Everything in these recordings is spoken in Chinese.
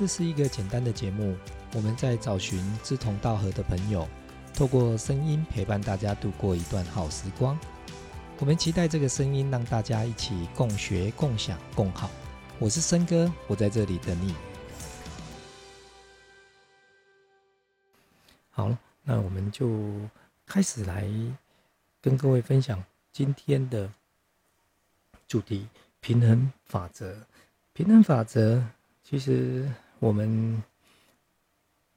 这是一个简单的节目，我们在找寻志同道合的朋友，透过声音陪伴大家度过一段好时光。我们期待这个声音让大家一起共学、共享、共好。我是森哥，我在这里等你。好了，那我们就开始来跟各位分享今天的主题——平衡法则。平衡法则，其实我们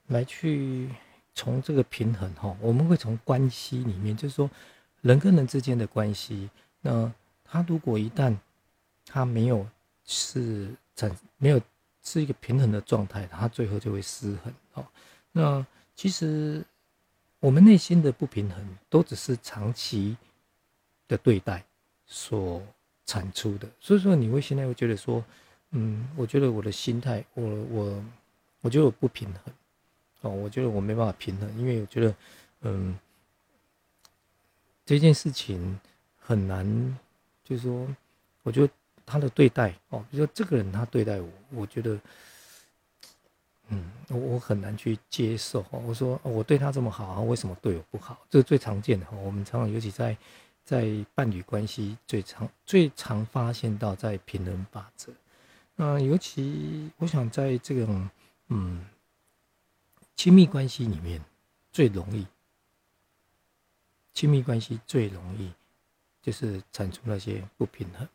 来去从这个平衡哈，我们会从关系里面，就是说。人跟人之间的关系，那他如果一旦他没有是产没有是一个平衡的状态，他最后就会失衡哦。那其实我们内心的不平衡，都只是长期的对待所产出的。所以说，你会现在会觉得说，嗯，我觉得我的心态，我我我觉得我不平衡哦，我觉得我没办法平衡，因为我觉得，嗯。这件事情很难，就是说，我觉得他的对待哦，比如说这个人他对待我，我觉得，嗯，我我很难去接受哦。我说我对他这么好，为什么对我不好？这是最常见的哈。我们常常尤其在在伴侣关系最常最常发现到在平衡法则。那尤其我想在这种嗯亲密关系里面最容易。亲密关系最容易就是产出那些不平衡。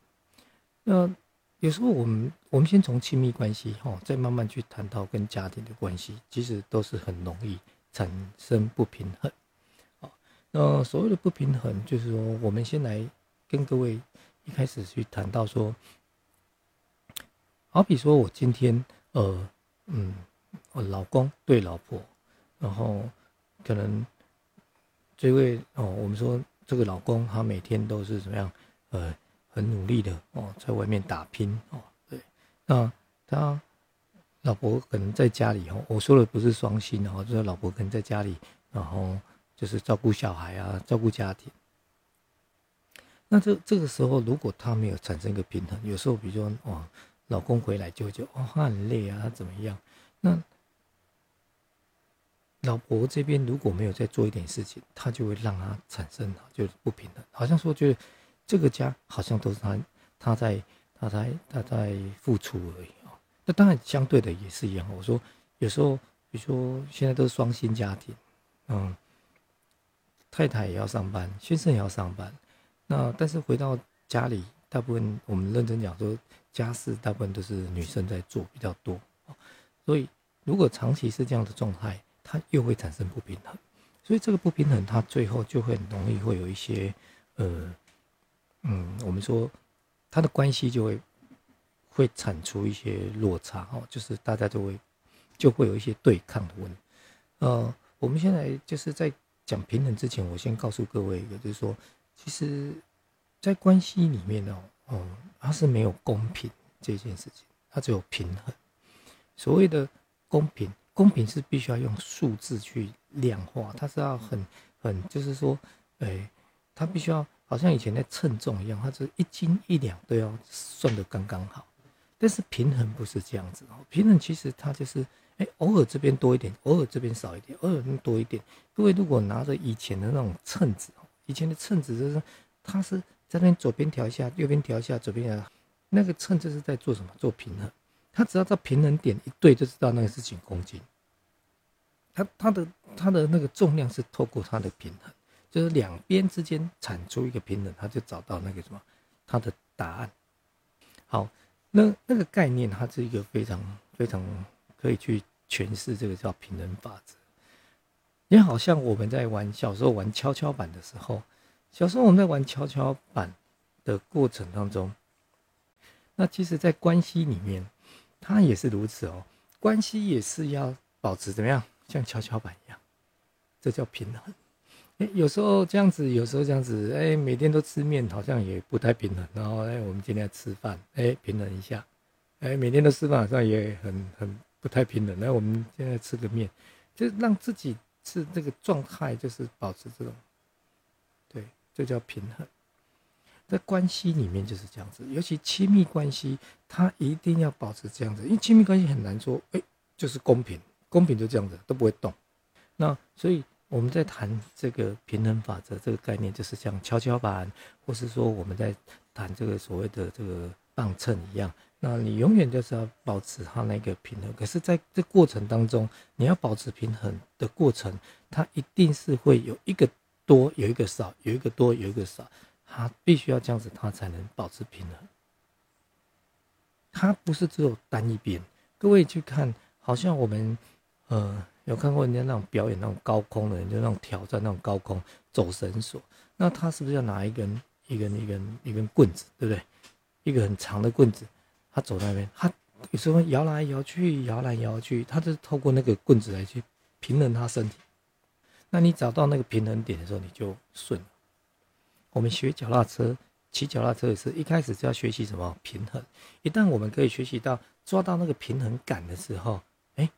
那有时候我们我们先从亲密关系哈，再慢慢去谈到跟家庭的关系，其实都是很容易产生不平衡。好，那所谓的不平衡，就是说我们先来跟各位一开始去谈到说，好比说我今天呃嗯，我老公对老婆，然后可能。这位哦，我们说这个老公他每天都是怎么样？呃，很努力的哦，在外面打拼哦。对，那他老婆可能在家里哦，我说的不是双薪哦，就是老婆可能在家里，然后就是照顾小孩啊，照顾家庭。那这这个时候，如果他没有产生一个平衡，有时候比如说哦，老公回来就就哦，他很累啊，他怎么样？那老婆这边如果没有再做一点事情，他就会让他产生就是不平衡，好像说觉得这个家好像都是他他在他在他在付出而已啊。那当然相对的也是一样。我说有时候，比如说现在都是双薪家庭，嗯，太太也要上班，先生也要上班。那但是回到家里，大部分我们认真讲说家事大部分都是女生在做比较多所以如果长期是这样的状态，它又会产生不平衡，所以这个不平衡，它最后就会很容易会有一些，呃，嗯，我们说它的关系就会会产出一些落差哦，就是大家就会就会有一些对抗的问题。呃，我们现在就是在讲平衡之前，我先告诉各位一个，就是说，其实，在关系里面哦，哦，它是没有公平这件事情，它只有平衡。所谓的公平。公平是必须要用数字去量化，它是要很很，就是说，哎，它必须要好像以前在称重一样，它是一斤一两都要算得刚刚好。但是平衡不是这样子哦，平衡其实它就是，哎，偶尔这边多一点，偶尔这边少一点，偶尔多一点。各位如果拿着以前的那种秤子哦，以前的秤子就是它是这边左边调一下，右边调一下，左边调，那个秤子是在做什么？做平衡。他只要到平衡点一对，就知道那个是几公斤。他他的他的那个重量是透过它的平衡，就是两边之间产出一个平衡，他就找到那个什么，他的答案。好，那那个概念，它是一个非常非常可以去诠释这个叫平衡法则。也好像我们在玩小时候玩跷跷板的时候，小时候我们在玩跷跷板的过程当中，那其实，在关系里面。它也是如此哦，关系也是要保持怎么样，像跷跷板一样，这叫平衡。哎，有时候这样子，有时候这样子，哎，每天都吃面，好像也不太平衡。然后，哎，我们今天吃饭，哎，平衡一下。哎，每天都吃饭，好像也很很不太平衡。那我们现在吃个面，就让自己是这个状态，就是保持这种，这叫平衡。在关系里面就是这样子，尤其亲密关系，它一定要保持这样子，因为亲密关系很难说，哎，就是公平，公平就这样子都不会动。那所以我们在谈这个平衡法则这个概念，就是像跷跷板，或是说我们在谈这个所谓的这个磅秤一样。那你永远就是要保持它那个平衡。可是在这过程当中，你要保持平衡的过程，它一定是会有一个多，有一个少，有一个多，有一个少，它必须要这样子，它才能保持平衡。它不是只有单一边。各位去看，好像我们呃有看过人家那种表演那种高空的人，就那种挑战那种高空走绳索。那他是不是要拿一根一根一根一根棍子，对不对？一个很长的棍子，他走那边，他有时候摇来摇去，摇来摇去，他是透过那个棍子来去平衡他身体。那你找到那个平衡点的时候，你就顺。我们学脚踏车。骑脚踏车也是一开始就要学习什么平衡。一旦我们可以学习到抓到那个平衡感的时候，哎，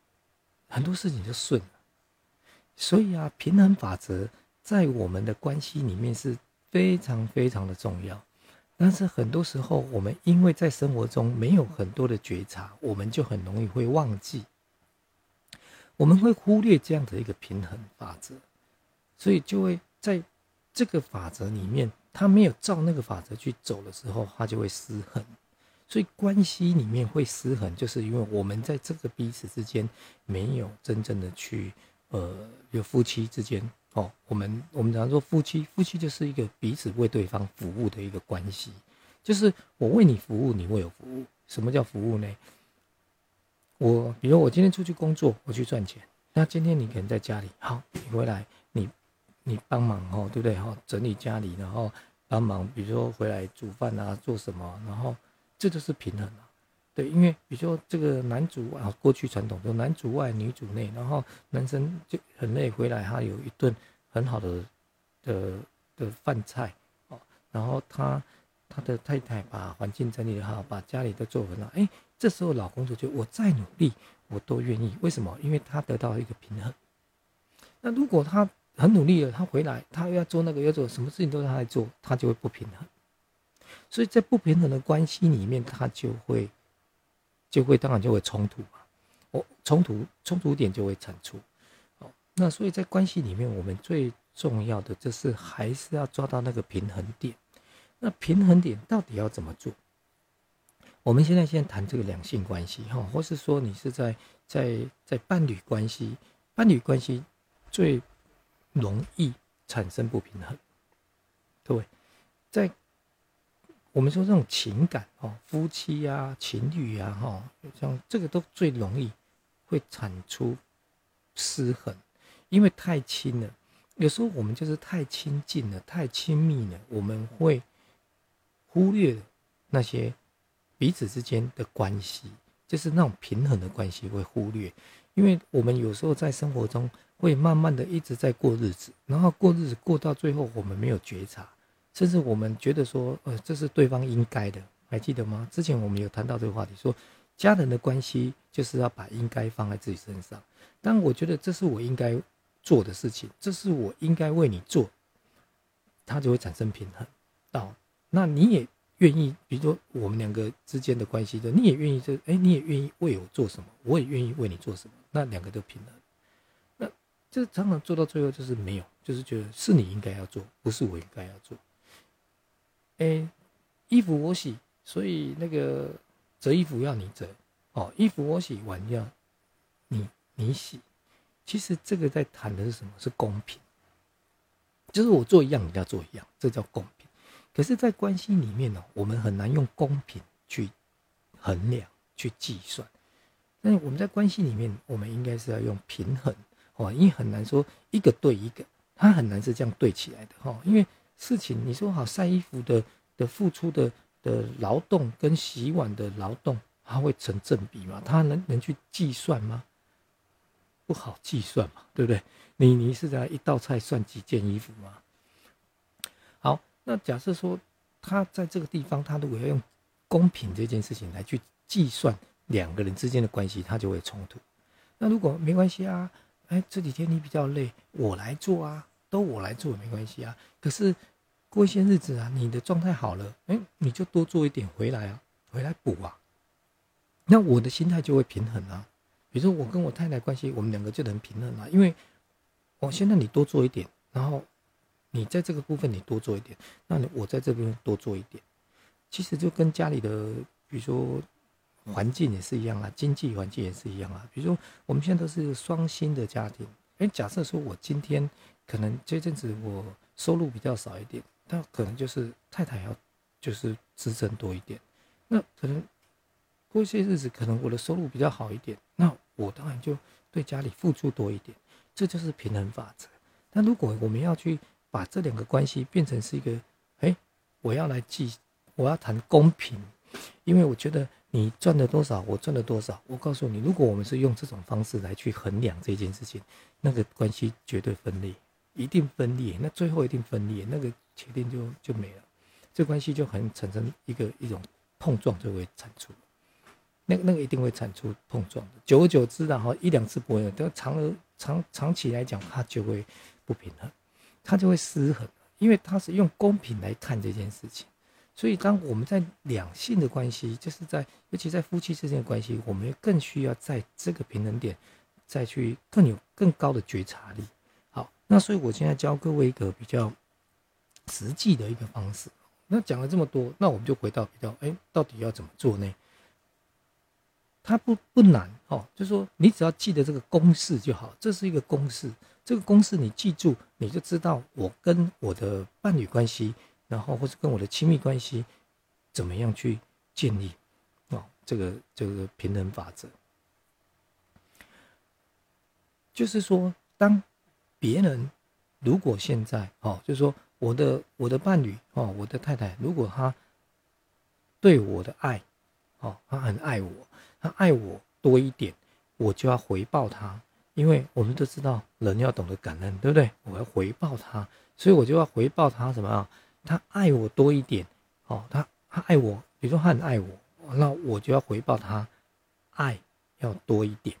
很多事情就顺了。所以啊，平衡法则在我们的关系里面是非常非常的重要。但是很多时候，我们因为在生活中没有很多的觉察，我们就很容易会忘记，我们会忽略这样的一个平衡法则，所以就会在这个法则里面。他没有照那个法则去走的时候，他就会失衡。所以关系里面会失衡，就是因为我们在这个彼此之间没有真正的去，呃，有夫妻之间哦。我们我们常说夫妻，夫妻就是一个彼此为对方服务的一个关系，就是我为你服务，你为我服务。什么叫服务呢？我比如我今天出去工作，我去赚钱，那今天你可能在家里，好，你回来。你你帮忙哦，对不对哈？整理家里，然后帮忙，比如说回来煮饭啊，做什么，然后这就是平衡啊。对，因为比如说这个男主啊，过去传统说男主外女主内，然后男生就很累，回来他有一顿很好的的的饭菜哦，然后他他的太太把环境整理好，把家里都做很好，哎，这时候老公就觉得我再努力我都愿意，为什么？因为他得到一个平衡。那如果他很努力了，他回来，他要做那个，要做什么事情都让他来做，他就会不平衡。所以在不平衡的关系里面，他就会就会当然就会冲突嘛。哦，冲突冲突点就会产出。哦，那所以在关系里面，我们最重要的就是还是要抓到那个平衡点。那平衡点到底要怎么做？我们现在先谈这个两性关系哈，或是说你是在在在伴侣关系，伴侣关系最。容易产生不平衡，各位，在我们说这种情感哦，夫妻呀、情侣呀，哈，像这个都最容易会产出失衡，因为太亲了。有时候我们就是太亲近了、太亲密了，我们会忽略那些彼此之间的关系，就是那种平衡的关系会忽略，因为我们有时候在生活中。会慢慢的一直在过日子，然后过日子过到最后，我们没有觉察，甚至我们觉得说，呃，这是对方应该的，还记得吗？之前我们有谈到这个话题，说家人的关系就是要把应该放在自己身上。但我觉得这是我应该做的事情，这是我应该为你做，它就会产生平衡。到那你也愿意，比如说我们两个之间的关系的，你也愿意这，哎，你也愿意为我做什么，我也愿意为你做什么，那两个都平衡。就常常做到最后就是没有，就是觉得是你应该要做，不是我应该要做。哎，衣服我洗，所以那个折衣服要你折，哦，衣服我洗，碗要你你洗。其实这个在谈的是什么？是公平，就是我做一样，你要做一样，这叫公平。可是，在关系里面呢，我们很难用公平去衡量、去计算。但是我们在关系里面，我们应该是要用平衡。哦，因为很难说一个对一个，它很难是这样对起来的哈。因为事情你说好晒衣服的的付出的的劳动跟洗碗的劳动，它会成正比吗？它能能去计算吗？不好计算嘛，对不对？你你是在一道菜算几件衣服吗？那假设说他在这个地方，他如果要用公平这件事情来去计算两个人之间的关系，他就会冲突。那如果没关系啊？哎，这几天你比较累，我来做啊，都我来做没关系啊。可是过一些日子啊，你的状态好了，哎，你就多做一点回来啊，回来补啊。那我的心态就会平衡啊。比如说我跟我太太关系，我们两个就能平衡了，因为我先让你多做一点，然后你在这个部分你多做一点，那你我在这边多做一点，其实就跟家里的比如说环境也是一样啊，经济环境也是一样啊。比如说我们现在都是双薪的家庭，哎，假设说我今天可能这阵子我收入比较少一点，那可能就是太太要就是支撑多一点，那可能。过一些日子，可能我的收入比较好一点，那我当然就对家里付出多一点，这就是平衡法则。那如果我们要去把这两个关系变成是一个，哎，我要来记，我要谈公平，因为我觉得你赚了多少，我赚了多少。我告诉你，如果我们是用这种方式来去衡量这件事情，那个关系绝对分裂，一定分裂，那最后一定分裂，那个铁定就就没了，这关系就很产生一个一种碰撞就会产出。那那个一定会产出碰撞的，久而久之，然后一两次不会，但长而长长期来讲，它就会不平衡，它就会失衡，因为它是用公平来看这件事情。所以，当我们在两性的关系，就是在尤其在夫妻之间的关系，我们更需要在这个平衡点再去更有更高的觉察力。好，那所以我现在教各位一个比较实际的一个方式。那讲了这么多，那我们就回到比较，哎，到底要怎么做呢？它不不难哦，就是说你只要记得这个公式就好，这是一个公式，这个公式你记住，你就知道我跟我的伴侣关系，然后或者跟我的亲密关系，怎么样去建立哦，这个这个平衡法则，就是说，当别人如果现在哦，就是说我的我的伴侣哦，我的太太，如果他对我的爱哦，他很爱我。他爱我多一点，我就要回报他，因为我们都知道人要懂得感恩，对不对？我要回报他，所以我就要回报他什么啊？他爱我多一点，哦，他他爱我，比如说他很爱我，那我就要回报他，爱要多一点，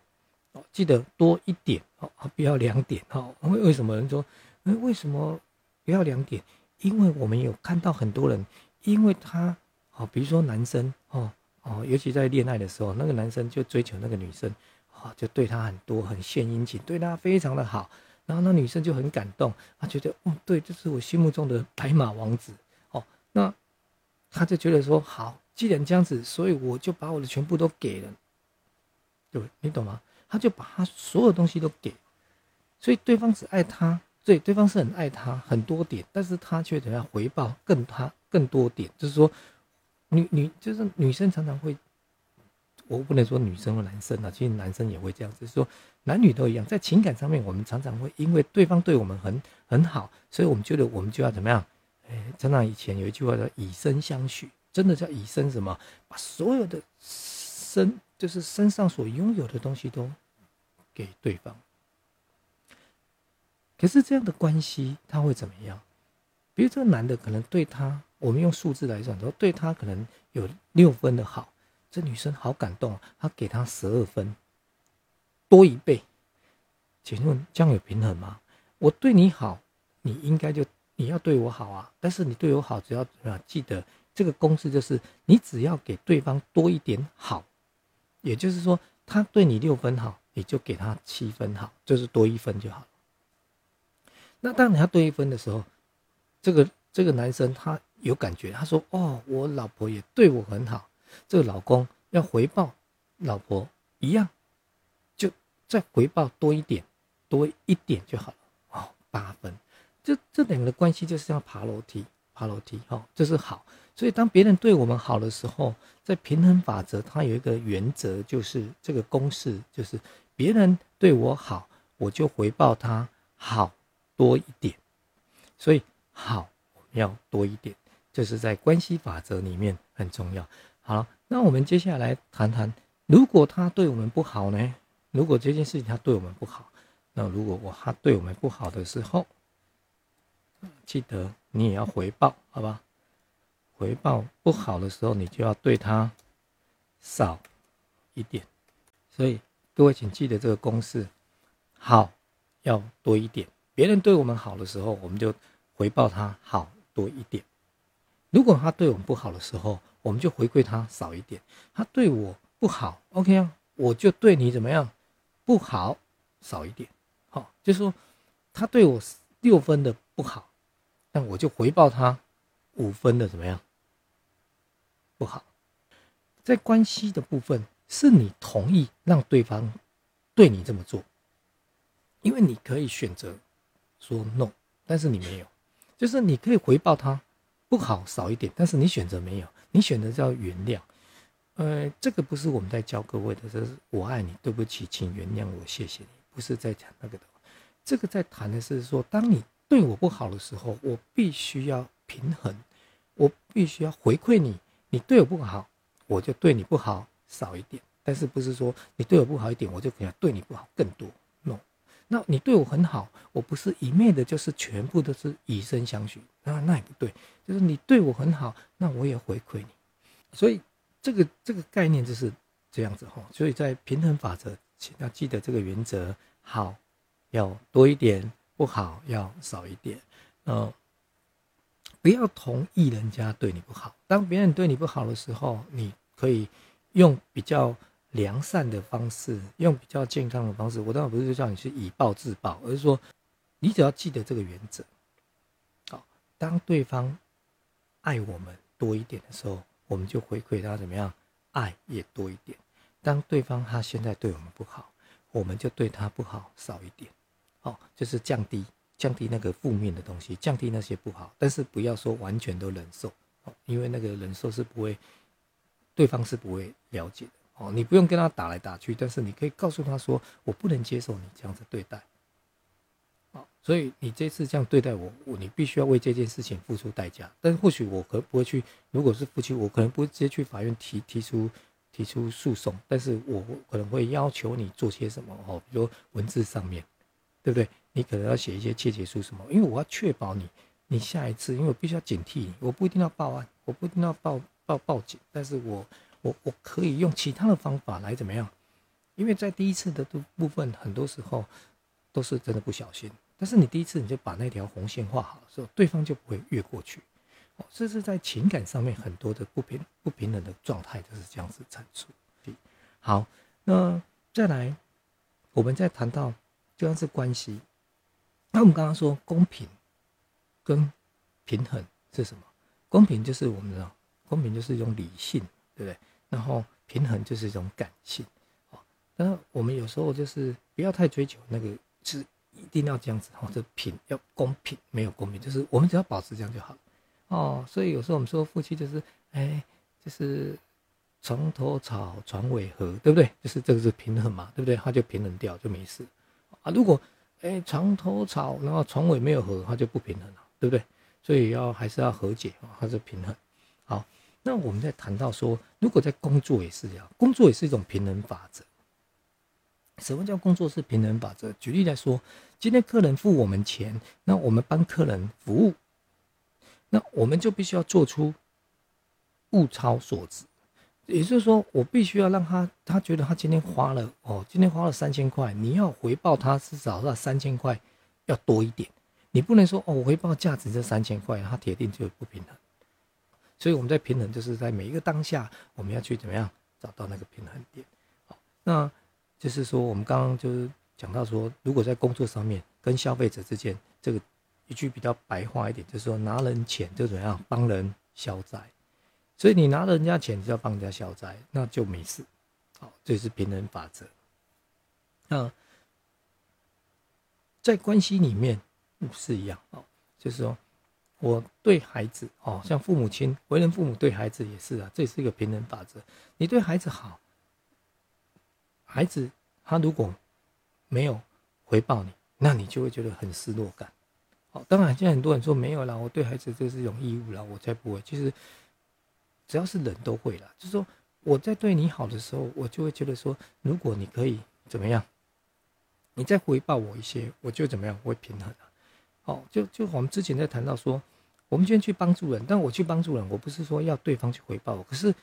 哦，记得多一点，哦，不要两点，哦，为为什么人说，哎，为什么不要两点？因为我们有看到很多人，因为他，哦，比如说男生，哦。哦，尤其在恋爱的时候，那个男生就追求那个女生，啊，就对他很多，很献殷勤，对他非常的好。然后那女生就很感动，她觉得，嗯，对，这是我心目中的白马王子。哦，那他就觉得说，好，既然这样子，所以我就把我的全部都给了，对，你懂吗？他就把他所有东西都给，所以对方只爱他，对，对方是很爱他很多点，但是他却怎样回报更他更多点，就是说。女女就是女生常常会，我不能说女生和男生啊，其实男生也会这样子说，男女都一样，在情感上面，我们常常会因为对方对我们很很好，所以我们觉得我们就要怎么样？哎，成长以前有一句话叫以身相许，真的叫以身什么？把所有的身，就是身上所拥有的东西都给对方。可是这样的关系他会怎么样？比如这个男的可能对他。我们用数字来算，说对他可能有六分的好，这女生好感动，她给他十二分，多一倍。请问这样有平衡吗？我对你好，你应该就你要对我好啊。但是你对我好，只要啊记得这个公式就是，你只要给对方多一点好，也就是说他对你六分好，你就给他七分好，就是多一分就好那当你要多一分的时候，这个这个男生他。有感觉，他说：“哦，我老婆也对我很好，这个老公要回报老婆一样，就再回报多一点，多一点就好了。哦，八分，这这两个关系就是要爬楼梯，爬楼梯，哦，这是好。所以当别人对我们好的时候，在平衡法则，它有一个原则，就是这个公式，就是别人对我好，我就回报他好多一点，所以好要多一点。”这是在关系法则里面很重要。好，那我们接下来谈谈，如果他对我们不好呢？如果这件事情他对我们不好，那如果我他对我们不好的时候，记得你也要回报，好吧？回报不好的时候，你就要对他少一点。所以各位请记得这个公式：好要多一点。别人对我们好的时候，我们就回报他好多一点。如果他对我们不好的时候，我们就回馈他少一点。他对我不好，OK 啊，我就对你怎么样不好少一点，好，就是说他对我六分的不好，那我就回报他五分的怎么样？不好，在关系的部分，是你同意让对方对你这么做，因为你可以选择说 no，但是你没有，就是你可以回报他不好少一点，但是你选择没有，你选择叫原谅。呃，这个不是我们在教各位的，这是我爱你，对不起，请原谅我，谢谢你，不是在讲那个的。这个在谈的是说，当你对我不好的时候，我必须要平衡，我必须要回馈你。你对我不好，我就对你不好少一点，但是不是说你对我不好一点，我就可以对你不好更多那你对我很好，我不是一昧的，就是全部都是以身相许，那那也不对，就是你对我很好，那我也回馈你，所以这个这个概念就是这样子哈，所以在平衡法则，请要记得这个原则，好要多一点，不好要少一点，嗯。不要同意人家对你不好。当别人对你不好的时候，你可以用比较良善的方式，用比较健康的方式。我当然不是叫你去以暴制暴，而是说，你只要记得这个原则。好，当对方爱我们多一点的时候，我们就回馈他怎么样，爱也多一点。当对方他现在对我们不好，我们就对他不好少一点。好，就是降低。降低那个负面的东西，降低那些不好，但是不要说完全都忍受，因为那个忍受是不会，对方是不会了解的哦。你不用跟他打来打去，但是你可以告诉他说：“我不能接受你这样子对待。”哦，所以你这次这样对待我，我你必须要为这件事情付出代价。但是或许我可不会去，如果是夫妻，我可能不会直接去法院提提出提出诉讼，但是我可能会要求你做些什么哦，比如文字上面，对不对？你可能要写一些切结书什么？因为我要确保你，你下一次，因为我必须要警惕，我不一定要报案，我不一定要报报报警，但是我我我可以用其他的方法来怎么样？因为在第一次的部部分，很多时候都是真的不小心，但是你第一次你就把那条红线画好的时候，对方就不会越过去。哦，这是在情感上面很多的不平不平等的状态就是这样子阐述。好，那再来，我们再谈到就像是关系。那我们刚刚说公平跟平衡是什么？公平就是我们的公平就是一种理性，对不对？然后平衡就是一种感性，哦。但是我们有时候就是不要太追求那个，是一定要这样子，或者平要公平，没有公平，就是我们只要保持这样就好，哦。所以有时候我们说夫妻就是，哎，就是床头吵，床尾和，对不对？就是这个是平衡嘛，对不对？它就平衡掉就没事啊。如果哎，床头吵，然后床尾没有和，它就不平衡了，对不对？所以要还是要和解啊，它是平衡。好，那我们在谈到说，如果在工作也是这样，工作也是一种平衡法则。什么叫工作是平衡法则？举例来说，今天客人付我们钱，那我们帮客人服务，那我们就必须要做出物超所值。也就是说，我必须要让他，他觉得他今天花了哦，今天花了三千块，你要回报他至少要三千块要多一点，你不能说哦，我回报价值这三千块，他铁定就不平衡。所以我们在平衡，就是在每一个当下，我们要去怎么样找到那个平衡点。好，那就是说，我们刚刚就是讲到说，如果在工作上面跟消费者之间，这个一句比较白话一点，就是说拿人钱就怎么样帮人消灾。所以你拿了人家钱就要帮人家消灾，那就没事。好，这是平衡法则。那在关系里面是一样哦，就是说我对孩子哦，像父母亲为人父母对孩子也是啊，这是一个平衡法则。你对孩子好，孩子他如果没有回报你，那你就会觉得很失落感。好，当然现在很多人说没有啦，我对孩子这是一种义务啦，我才不会。其实。只要是人都会了，就是说我在对你好的时候，我就会觉得说，如果你可以怎么样，你再回报我一些，我就怎么样会平衡啊。哦，就就我们之前在谈到说，我们今天去帮助人，但我去帮助人，我不是说要对方去回报我，可是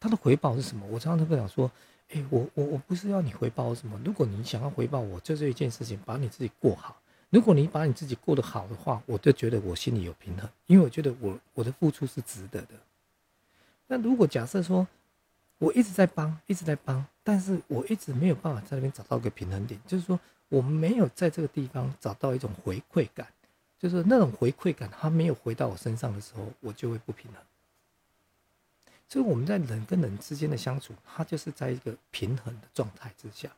他的回报是什么？我常常都跟讲说，哎，我我我不是要你回报我什么，如果你想要回报我，就这一件事情，把你自己过好。如果你把你自己过得好的话，我就觉得我心里有平衡，因为我觉得我我的付出是值得的。那如果假设说，我一直在帮，一直在帮，但是我一直没有办法在那边找到一个平衡点，就是说我没有在这个地方找到一种回馈感，就是那种回馈感，它没有回到我身上的时候，我就会不平衡。所以我们在人跟人之间的相处，它就是在一个平衡的状态之下。